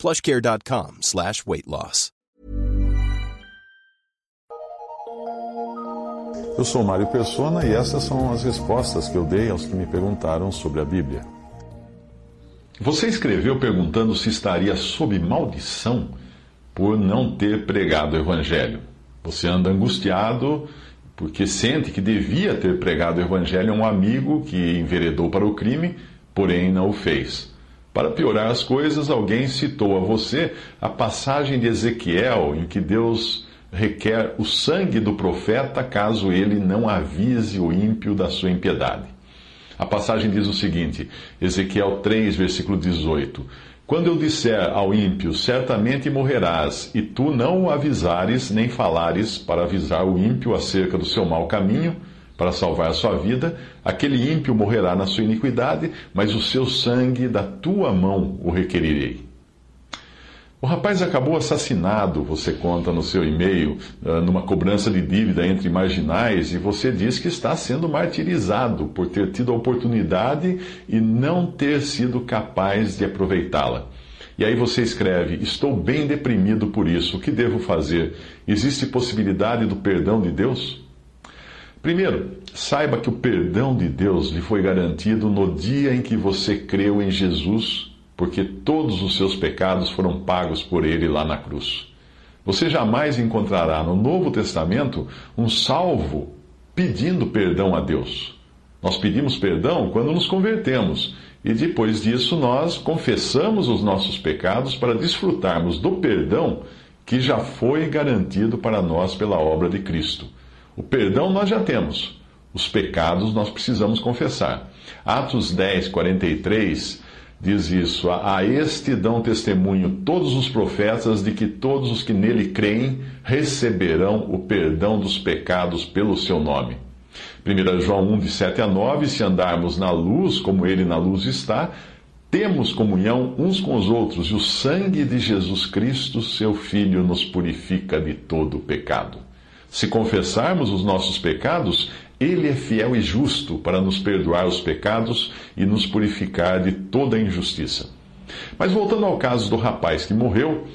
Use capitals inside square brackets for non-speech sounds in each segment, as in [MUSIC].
plushcare.com slash weight loss. Eu sou Mário Persona e essas são as respostas que eu dei aos que me perguntaram sobre a Bíblia. Você escreveu perguntando se estaria sob maldição por não ter pregado o Evangelho. Você anda angustiado porque sente que devia ter pregado o Evangelho a um amigo que enveredou para o crime, porém não o fez. Para piorar as coisas, alguém citou a você a passagem de Ezequiel em que Deus requer o sangue do profeta caso ele não avise o ímpio da sua impiedade. A passagem diz o seguinte, Ezequiel 3, versículo 18: Quando eu disser ao ímpio, certamente morrerás, e tu não o avisares nem falares para avisar o ímpio acerca do seu mau caminho, para salvar a sua vida, aquele ímpio morrerá na sua iniquidade, mas o seu sangue da tua mão o requerirei. O rapaz acabou assassinado, você conta no seu e-mail, ah, numa cobrança de dívida entre marginais, e você diz que está sendo martirizado por ter tido a oportunidade e não ter sido capaz de aproveitá-la. E aí você escreve: Estou bem deprimido por isso, o que devo fazer? Existe possibilidade do perdão de Deus? Primeiro, saiba que o perdão de Deus lhe foi garantido no dia em que você creu em Jesus porque todos os seus pecados foram pagos por ele lá na cruz. Você jamais encontrará no Novo Testamento um salvo pedindo perdão a Deus. Nós pedimos perdão quando nos convertemos e depois disso nós confessamos os nossos pecados para desfrutarmos do perdão que já foi garantido para nós pela obra de Cristo. O perdão nós já temos, os pecados nós precisamos confessar. Atos 10, 43 diz isso: A este dão testemunho todos os profetas de que todos os que nele creem receberão o perdão dos pecados pelo seu nome. 1 João 1, de 7 a 9: Se andarmos na luz, como ele na luz está, temos comunhão uns com os outros, e o sangue de Jesus Cristo, seu Filho, nos purifica de todo o pecado. Se confessarmos os nossos pecados, ele é fiel e justo para nos perdoar os pecados e nos purificar de toda injustiça. Mas voltando ao caso do rapaz que morreu,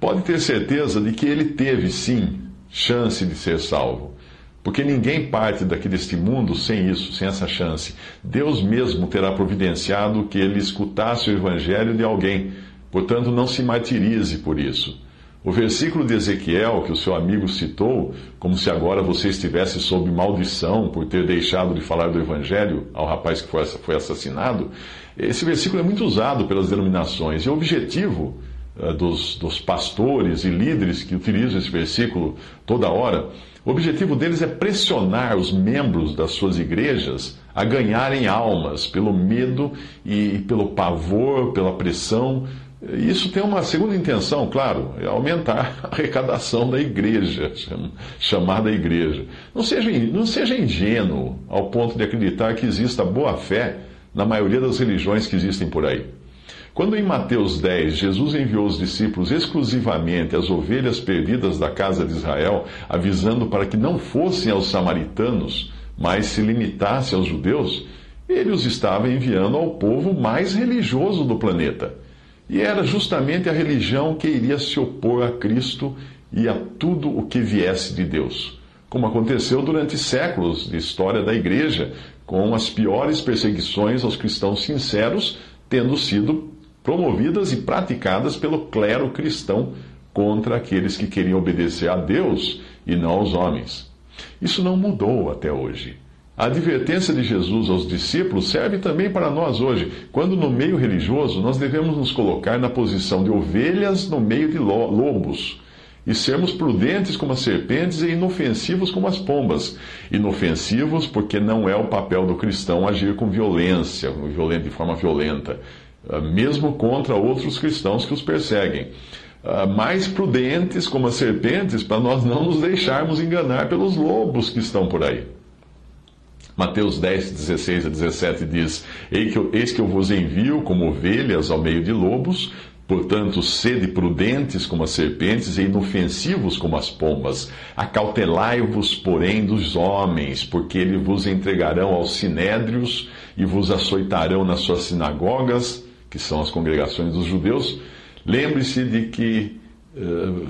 pode ter certeza de que ele teve sim chance de ser salvo. Porque ninguém parte daqui deste mundo sem isso, sem essa chance. Deus mesmo terá providenciado que ele escutasse o evangelho de alguém. Portanto, não se martirize por isso. O versículo de Ezequiel que o seu amigo citou, como se agora você estivesse sob maldição por ter deixado de falar do Evangelho ao rapaz que foi assassinado, esse versículo é muito usado pelas denominações. E o objetivo uh, dos, dos pastores e líderes que utilizam esse versículo toda hora, o objetivo deles é pressionar os membros das suas igrejas a ganharem almas pelo medo e pelo pavor, pela pressão isso tem uma segunda intenção, claro, é aumentar [LAUGHS] a arrecadação da igreja, chamada igreja. Não seja, não seja ingênuo ao ponto de acreditar que exista boa fé na maioria das religiões que existem por aí. Quando em Mateus 10 Jesus enviou os discípulos exclusivamente às ovelhas perdidas da casa de Israel, avisando para que não fossem aos samaritanos, mas se limitasse aos judeus, ele os estava enviando ao povo mais religioso do planeta e era justamente a religião que iria se opor a Cristo e a tudo o que viesse de Deus, como aconteceu durante séculos de história da Igreja, com as piores perseguições aos cristãos sinceros tendo sido promovidas e praticadas pelo clero cristão contra aqueles que queriam obedecer a Deus e não aos homens. Isso não mudou até hoje. A advertência de Jesus aos discípulos serve também para nós hoje, quando no meio religioso nós devemos nos colocar na posição de ovelhas no meio de lobos e sermos prudentes como as serpentes e inofensivos como as pombas. Inofensivos porque não é o papel do cristão agir com violência, de forma violenta, mesmo contra outros cristãos que os perseguem. uh, mais prudentes como as serpentes, para nós não nos deixarmos enganar pelos lobos que estão por aí. Mateus 10, 16 a 17 diz: Eis que eu vos envio como ovelhas ao meio de lobos, Portanto, sede prudentes como as serpentes e inofensivos como as pombas. Acautelai-vos, porém, dos homens, porque eles vos entregarão aos sinédrios e vos açoitarão nas suas sinagogas, que são as congregações dos judeus. Lembre-se de que uh,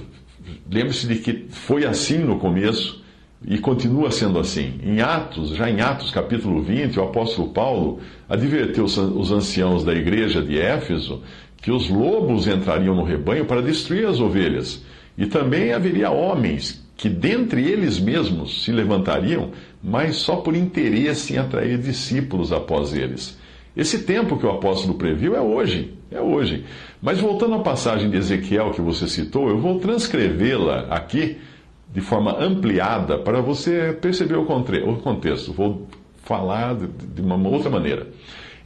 lembre-se de que foi assim no começo e continua sendo assim. Em Atos, já em Atos capítulo 20, o apóstolo Paulo adverteu os anciãos da igreja de Éfeso que os lobos entrariam no rebanho para destruir as ovelhas. E também haveria homens que dentre eles mesmos se levantariam, mas só por interesse em atrair discípulos após eles. Esse tempo que o apóstolo previu é hoje, é hoje. Mas voltando à passagem de Ezequiel que você citou, eu vou transcrevê-la aqui de forma ampliada para você perceber o contexto. Vou falar de uma outra maneira.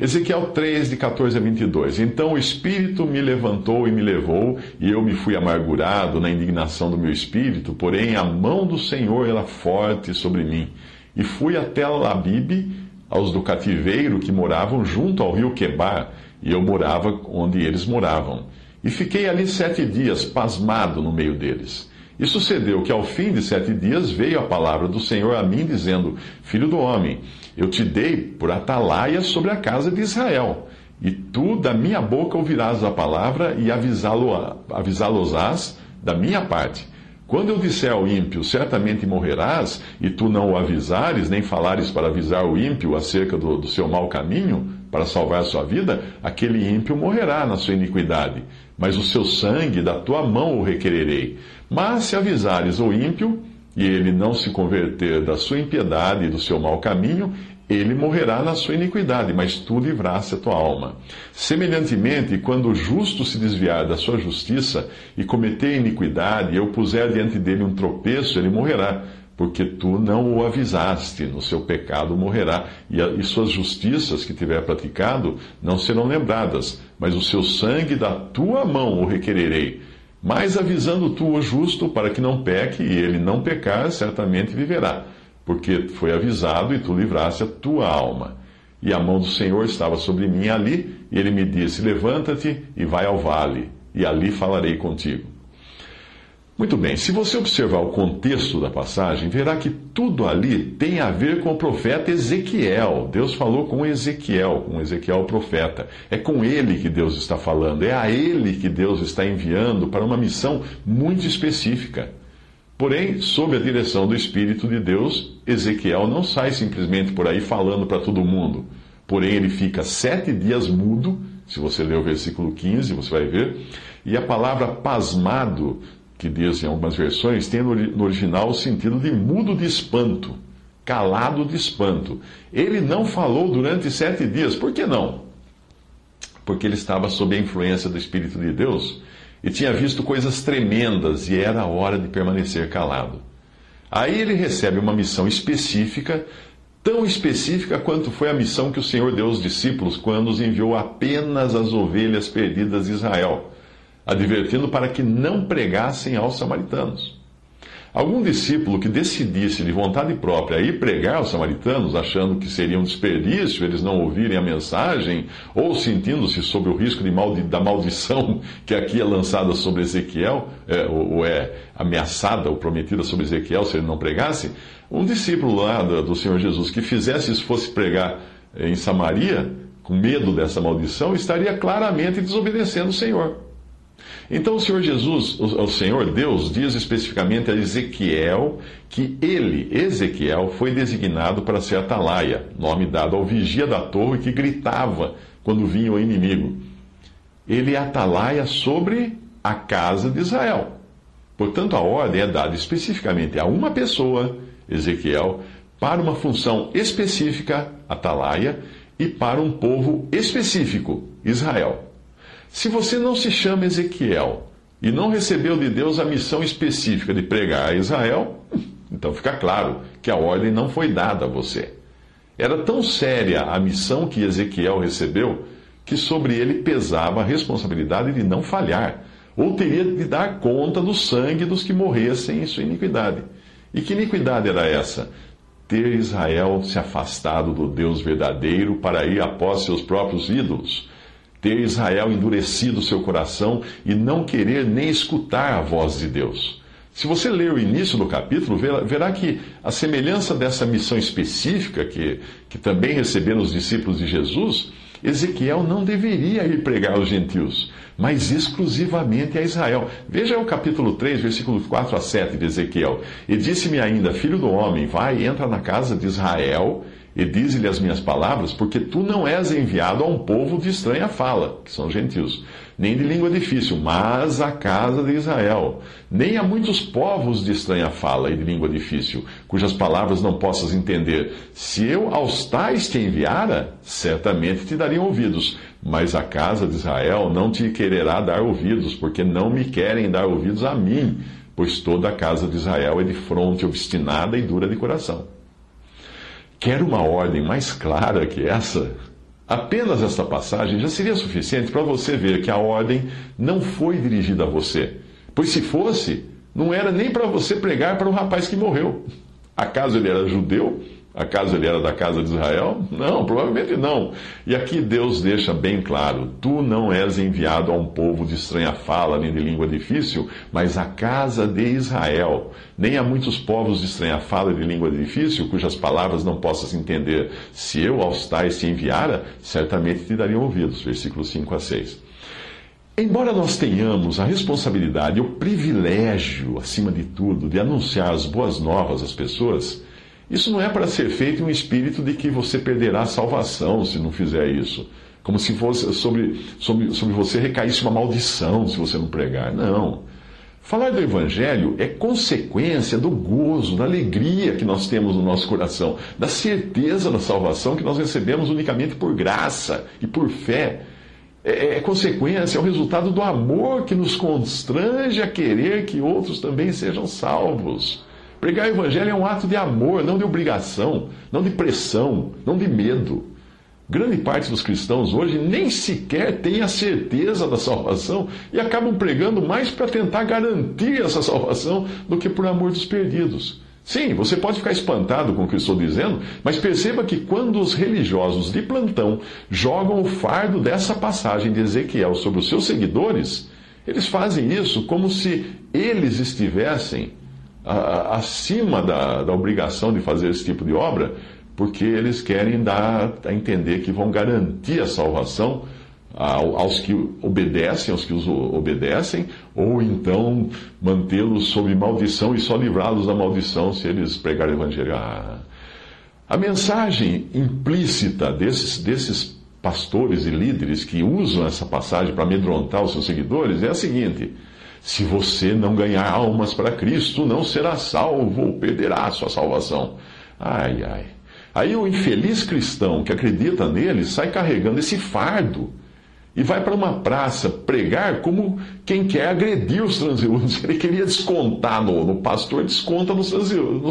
Ezequiel 3, de 14 a 22. Então o Espírito me levantou e me levou, e eu me fui amargurado na indignação do meu espírito, porém a mão do Senhor era forte sobre mim. E fui até Labibe, aos do cativeiro que moravam junto ao rio Quebar, e eu morava onde eles moravam. E fiquei ali sete dias, pasmado no meio deles. E sucedeu que ao fim de sete dias veio a palavra do Senhor a mim, dizendo: Filho do homem, eu te dei por atalaia sobre a casa de Israel. E tu da minha boca ouvirás a palavra e avisá-los-ás da minha parte. Quando eu disser ao ímpio, certamente morrerás, e tu não o avisares, nem falares para avisar o ímpio acerca do, do seu mau caminho, para salvar a sua vida, aquele ímpio morrerá na sua iniquidade, mas o seu sangue da tua mão o requererei. Mas se avisares o ímpio, e ele não se converter da sua impiedade e do seu mau caminho, ele morrerá na sua iniquidade, mas tu livraste a tua alma. Semelhantemente, quando o justo se desviar da sua justiça e cometer iniquidade, eu puser diante dele um tropeço, ele morrerá, porque tu não o avisaste, no seu pecado morrerá, e, a, e suas justiças que tiver praticado não serão lembradas, mas o seu sangue da tua mão o requererei mas avisando tu o justo para que não peque, e ele não pecar, certamente viverá, porque foi avisado e tu livraste a tua alma. E a mão do Senhor estava sobre mim ali, e ele me disse: Levanta-te e vai ao vale, e ali falarei contigo. Muito bem, se você observar o contexto da passagem, verá que tudo ali tem a ver com o profeta Ezequiel. Deus falou com Ezequiel, com Ezequiel o profeta. É com ele que Deus está falando, é a ele que Deus está enviando para uma missão muito específica. Porém, sob a direção do Espírito de Deus, Ezequiel não sai simplesmente por aí falando para todo mundo. Porém, ele fica sete dias mudo. Se você ler o versículo 15, você vai ver. E a palavra pasmado que diz em algumas versões, tem no original o sentido de mudo de espanto, calado de espanto. Ele não falou durante sete dias. Por que não? Porque ele estava sob a influência do Espírito de Deus e tinha visto coisas tremendas e era a hora de permanecer calado. Aí ele recebe uma missão específica, tão específica quanto foi a missão que o Senhor deu aos discípulos quando os enviou apenas as ovelhas perdidas de Israel advertindo para que não pregassem aos samaritanos. Algum discípulo que decidisse de vontade própria ir pregar aos samaritanos, achando que seria um desperdício eles não ouvirem a mensagem, ou sentindo-se sob o risco maldi da maldição [LAUGHS] que aqui é lançada sobre Ezequiel, é, ou, é ameaçada ou prometida sobre Ezequiel se ele não pregasse, um discípulo lá do, do Senhor Jesus que fizesse isso, fosse pregar em Samaria, com medo dessa maldição, estaria claramente desobedecendo o Senhor. Então o Senhor Jesus, o Senhor Deus, diz especificamente a Ezequiel que ele, Ezequiel, foi designado para ser atalaia, nome dado ao vigia da torre que gritava quando vinha o inimigo. Ele é atalaia sobre a casa de Israel. Portanto, a ordem é dada especificamente a uma pessoa, Ezequiel, para uma função específica, atalaia, e para um povo específico, Israel. Se você não se chama Ezequiel e não recebeu de Deus a missão específica de pregar a Israel, [LAUGHS] então fica claro que a ordem não foi dada a você. Era tão séria a missão que Ezequiel recebeu que sobre ele pesava a responsabilidade de não falhar. ou teria de dar conta do sangue dos que morressem em sua iniquidade. E que iniquidade era essa? Ter Israel se afastado do Deus verdadeiro para ir após seus próprios ídolos. Ter Israel endurecido seu coração e não querer nem escutar a voz de Deus. Se você ler o início do capítulo, verá que a semelhança dessa missão específica que, que também receberam os discípulos de Jesus, Ezequiel não deveria ir pregar aos gentios, mas exclusivamente a Israel. Veja o capítulo 3, versículos 4 a 7 de Ezequiel. E disse-me ainda, filho do homem, vai, entra na casa de Israel e dize-lhe as minhas palavras, porque tu não és enviado a um povo de estranha fala, que são gentios, nem de língua difícil, mas a casa de Israel. Nem a muitos povos de estranha fala e de língua difícil, cujas palavras não possas entender. Se eu aos tais te enviara, certamente te dariam ouvidos, mas a casa de Israel não te quererá dar ouvidos, porque não me querem dar ouvidos a mim, pois toda a casa de Israel é de fronte obstinada e dura de coração. Quer uma ordem mais clara que essa? Apenas esta passagem já seria suficiente para você ver que a ordem não foi dirigida a você. Pois se fosse, não era nem para você pregar para o rapaz que morreu. Acaso ele era judeu? Acaso ele era da casa de Israel? Não, provavelmente não. E aqui Deus deixa bem claro: tu não és enviado a um povo de estranha fala nem de língua difícil, mas a casa de Israel. Nem a muitos povos de estranha fala e de língua difícil, cujas palavras não possas entender. Se eu aos tais te enviara, certamente te dariam ouvidos. Versículos 5 a 6. Embora nós tenhamos a responsabilidade e o privilégio, acima de tudo, de anunciar as boas novas às pessoas, isso não é para ser feito em um espírito de que você perderá a salvação se não fizer isso. Como se fosse sobre, sobre, sobre você recaísse uma maldição se você não pregar. Não. Falar do Evangelho é consequência do gozo, da alegria que nós temos no nosso coração, da certeza da salvação que nós recebemos unicamente por graça e por fé. É, é consequência, é o resultado do amor que nos constrange a querer que outros também sejam salvos. Pregar o evangelho é um ato de amor, não de obrigação, não de pressão, não de medo. Grande parte dos cristãos hoje nem sequer tem a certeza da salvação e acabam pregando mais para tentar garantir essa salvação do que por amor dos perdidos. Sim, você pode ficar espantado com o que eu estou dizendo, mas perceba que quando os religiosos de plantão jogam o fardo dessa passagem de Ezequiel sobre os seus seguidores, eles fazem isso como se eles estivessem acima da, da obrigação de fazer esse tipo de obra, porque eles querem dar a entender que vão garantir a salvação aos que obedecem, aos que os obedecem, ou então mantê-los sob maldição e só livrá-los da maldição se eles pregarem o evangelho. Ah. A mensagem implícita desses, desses pastores e líderes que usam essa passagem para amedrontar os seus seguidores é a seguinte: se você não ganhar almas para Cristo, não será salvo ou perderá a sua salvação. Ai, ai. Aí o infeliz cristão que acredita nele sai carregando esse fardo e vai para uma praça pregar como quem quer agredir os transeuntes. [LAUGHS] Ele queria descontar no, no pastor, desconta nos,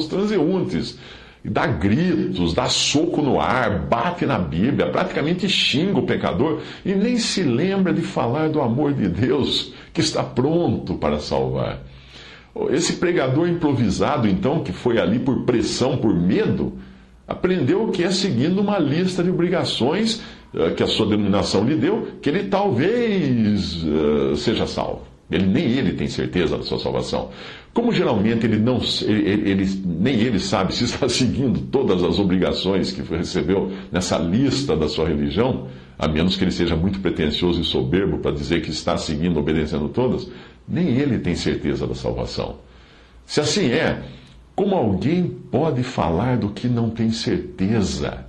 transeuntes dá gritos, dá soco no ar, bate na Bíblia, praticamente xinga o pecador e nem se lembra de falar do amor de Deus que está pronto para salvar. Esse pregador improvisado, então, que foi ali por pressão, por medo, aprendeu o que é seguindo uma lista de obrigações uh, que a sua denominação lhe deu, que ele talvez uh, seja salvo. Ele, nem ele tem certeza da sua salvação. Como geralmente ele não, ele, ele, nem ele sabe se está [LAUGHS] seguindo todas as obrigações que recebeu nessa lista da sua religião, a menos que ele seja muito pretensioso e soberbo para dizer que está seguindo, obedecendo todas, nem ele tem certeza da salvação. Se assim é, como alguém pode falar do que não tem certeza?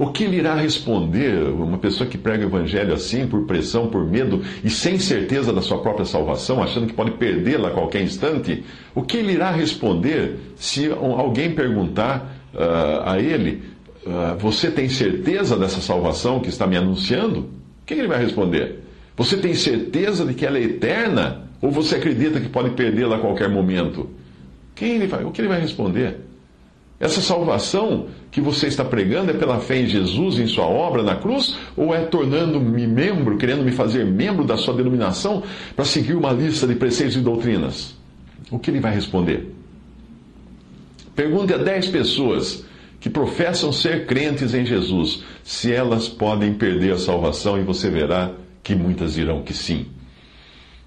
O que ele irá responder uma pessoa que prega o evangelho assim, por pressão, por medo e sem certeza da sua própria salvação, achando que pode perdê-la a qualquer instante? O que ele irá responder se alguém perguntar uh, a ele: uh, Você tem certeza dessa salvação que está me anunciando? O que ele vai responder? Você tem certeza de que ela é eterna? Ou você acredita que pode perdê-la a qualquer momento? Quem ele vai, o que ele vai responder? Essa salvação que você está pregando é pela fé em Jesus, em sua obra na cruz, ou é tornando-me membro, querendo me fazer membro da sua denominação para seguir uma lista de preceitos e doutrinas? O que ele vai responder? Pergunte a 10 pessoas que professam ser crentes em Jesus se elas podem perder a salvação e você verá que muitas dirão que sim.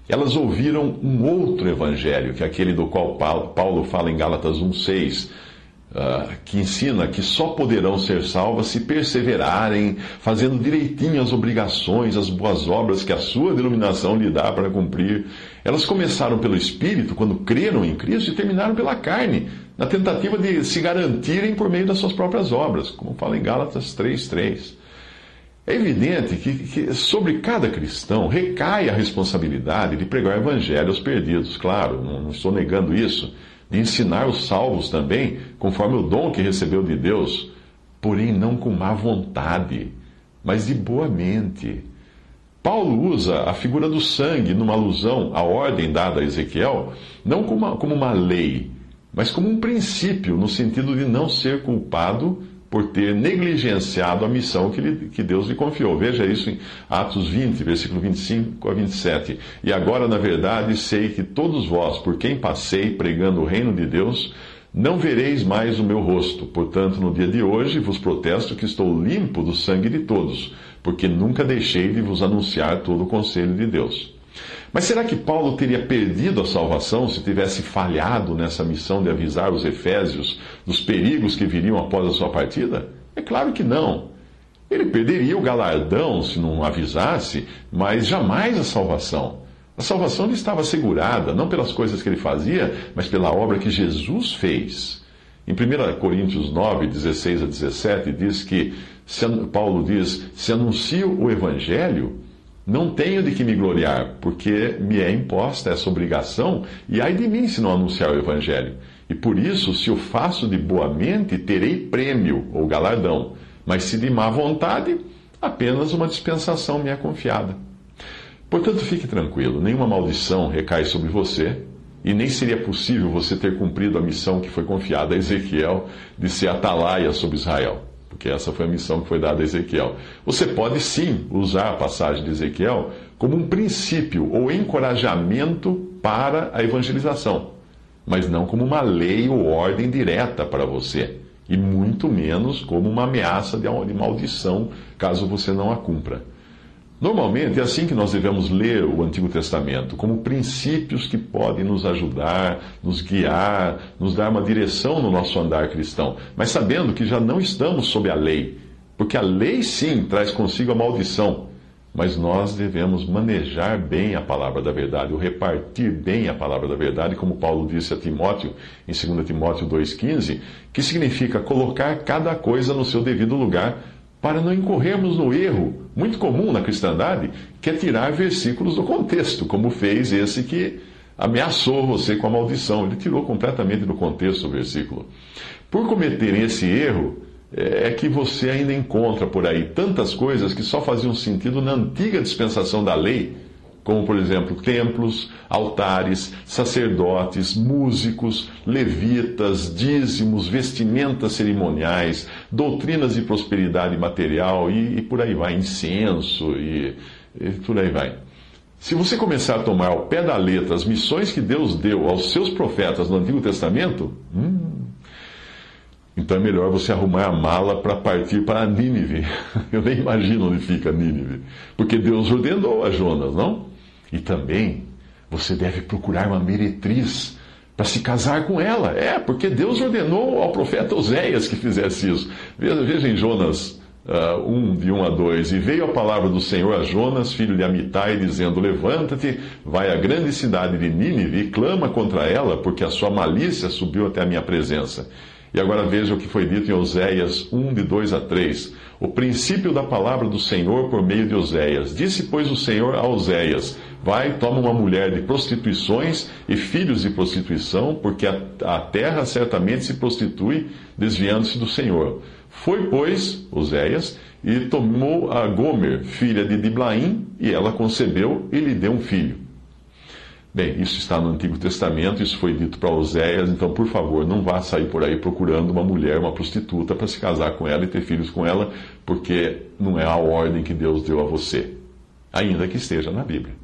Elas ouviram um outro evangelho, que é aquele do qual Paulo fala em Gálatas 1,6 Uh, que ensina que só poderão ser salvas se perseverarem, fazendo direitinho as obrigações, as boas obras que a sua denominação lhe dá para cumprir. Elas começaram pelo Espírito, quando creram em Cristo, e terminaram pela carne, na tentativa de se garantirem por meio das suas próprias obras, como fala em Gálatas 3,3. É evidente que, que, sobre cada cristão recai a responsabilidade de pregar o evangelho aos perdidos, claro, não estou negando isso de ensinar os salvos também, conforme o dom que recebeu de Deus, porém não com má vontade, mas de boa mente. Paulo usa a figura do sangue numa alusão à ordem dada a Ezequiel, não como uma, como uma lei, mas como um princípio, no sentido de não ser culpado por ter negligenciado a missão que, lhe, que, Deus lhe confiou. Veja isso em Atos 20, versículo 25 a 27. E agora, na verdade, sei que todos vós, por quem passei pregando o reino de Deus, não vereis mais o meu rosto. Portanto, no dia de hoje vos protesto que estou limpo do sangue de todos, porque nunca deixei de vos anunciar todo o conselho de Deus. Mas será que Paulo teria perdido a salvação se tivesse falhado nessa missão de avisar os efésios dos perigos que viriam após a sua partida? É claro que não. Ele perderia o galardão se não avisasse, mas jamais a salvação. A salvação lhe estava assegurada, não pelas coisas que ele fazia, mas pela obra que Jesus fez. Em 1 Coríntios 9, 16 a 17, diz que, Paulo diz: Se anuncio o evangelho, não tenho de que me gloriar, porque me é imposta essa obrigação, e ai de mim se não anunciar o Evangelho. E por isso, se o faço de boa mente, terei prêmio ou galardão, mas se de má vontade, apenas uma dispensação me é confiada. Portanto, fique tranquilo, nenhuma maldição recai sobre você, e nem seria possível você ter cumprido a missão que foi confiada a Ezequiel de ser atalaia sobre Israel porque essa foi a missão que foi dada a Ezequiel. Você pode sim usar a passagem de Ezequiel como um princípio ou encorajamento para a evangelização, mas não como uma lei ou ordem direta para você, e muito menos como uma ameaça de maldição caso você não a cumpra. Normalmente é assim que nós devemos ler o Antigo Testamento, como princípios que podem nos ajudar, nos guiar, nos dar uma direção no nosso andar cristão, mas sabendo que já não estamos sob a lei, porque a lei sim traz consigo a maldição, mas nós devemos manejar bem a palavra da verdade, ou repartir bem a palavra da verdade, como Paulo disse a Timóteo, em 2 Timóteo 2,15, que significa colocar cada coisa no seu devido lugar para não incorrermos no erro muito comum na cristandade, que é tirar versículos do contexto, como fez esse que ameaçou você com a maldição. Ele tirou completamente do contexto o versículo. Por cometerem esse erro, é que você ainda encontra por aí tantas coisas que só faziam sentido na antiga dispensação da lei como por exemplo templos, altares, sacerdotes, músicos, levitas, dízimos, vestimentas cerimoniais, doutrinas de prosperidade material e, e por aí vai, incenso e, e por aí vai. Se você começar a tomar ao pé da letra as missões que Deus deu aos seus profetas no Antigo Testamento, hum, então é melhor você arrumar a mala para partir para Nínive. [LAUGHS] Eu nem imagino onde fica Nínive. Porque Deus ordenou a Jonas, não? E também você deve procurar uma meretriz para se casar com ela. É, porque Deus ordenou ao profeta Oséias que fizesse isso. Veja, em Jonas uh, 1, de 1 a 2. E veio a palavra do Senhor a Jonas, filho de Amitai, dizendo: Levanta-te, vai à grande cidade de Nínive e clama contra ela, porque a sua malícia subiu até a minha presença. E agora veja o que foi dito em Oséias 1, de 2 a 3. O princípio da palavra do Senhor por meio de Oséias. Disse, pois, o Senhor a Oséias: Vai, toma uma mulher de prostituições e filhos de prostituição, porque a, a terra certamente se prostitui, desviando-se do Senhor. Foi, pois, Oséias, e tomou a Gomer, filha de Diblaim, e ela concebeu e lhe deu um filho. Bem, isso está no Antigo Testamento, isso foi dito para Oséias, então, por favor, não vá sair por aí procurando uma mulher, uma prostituta, para se casar com ela e ter filhos com ela, porque não é a ordem que Deus deu a você, ainda que esteja na Bíblia.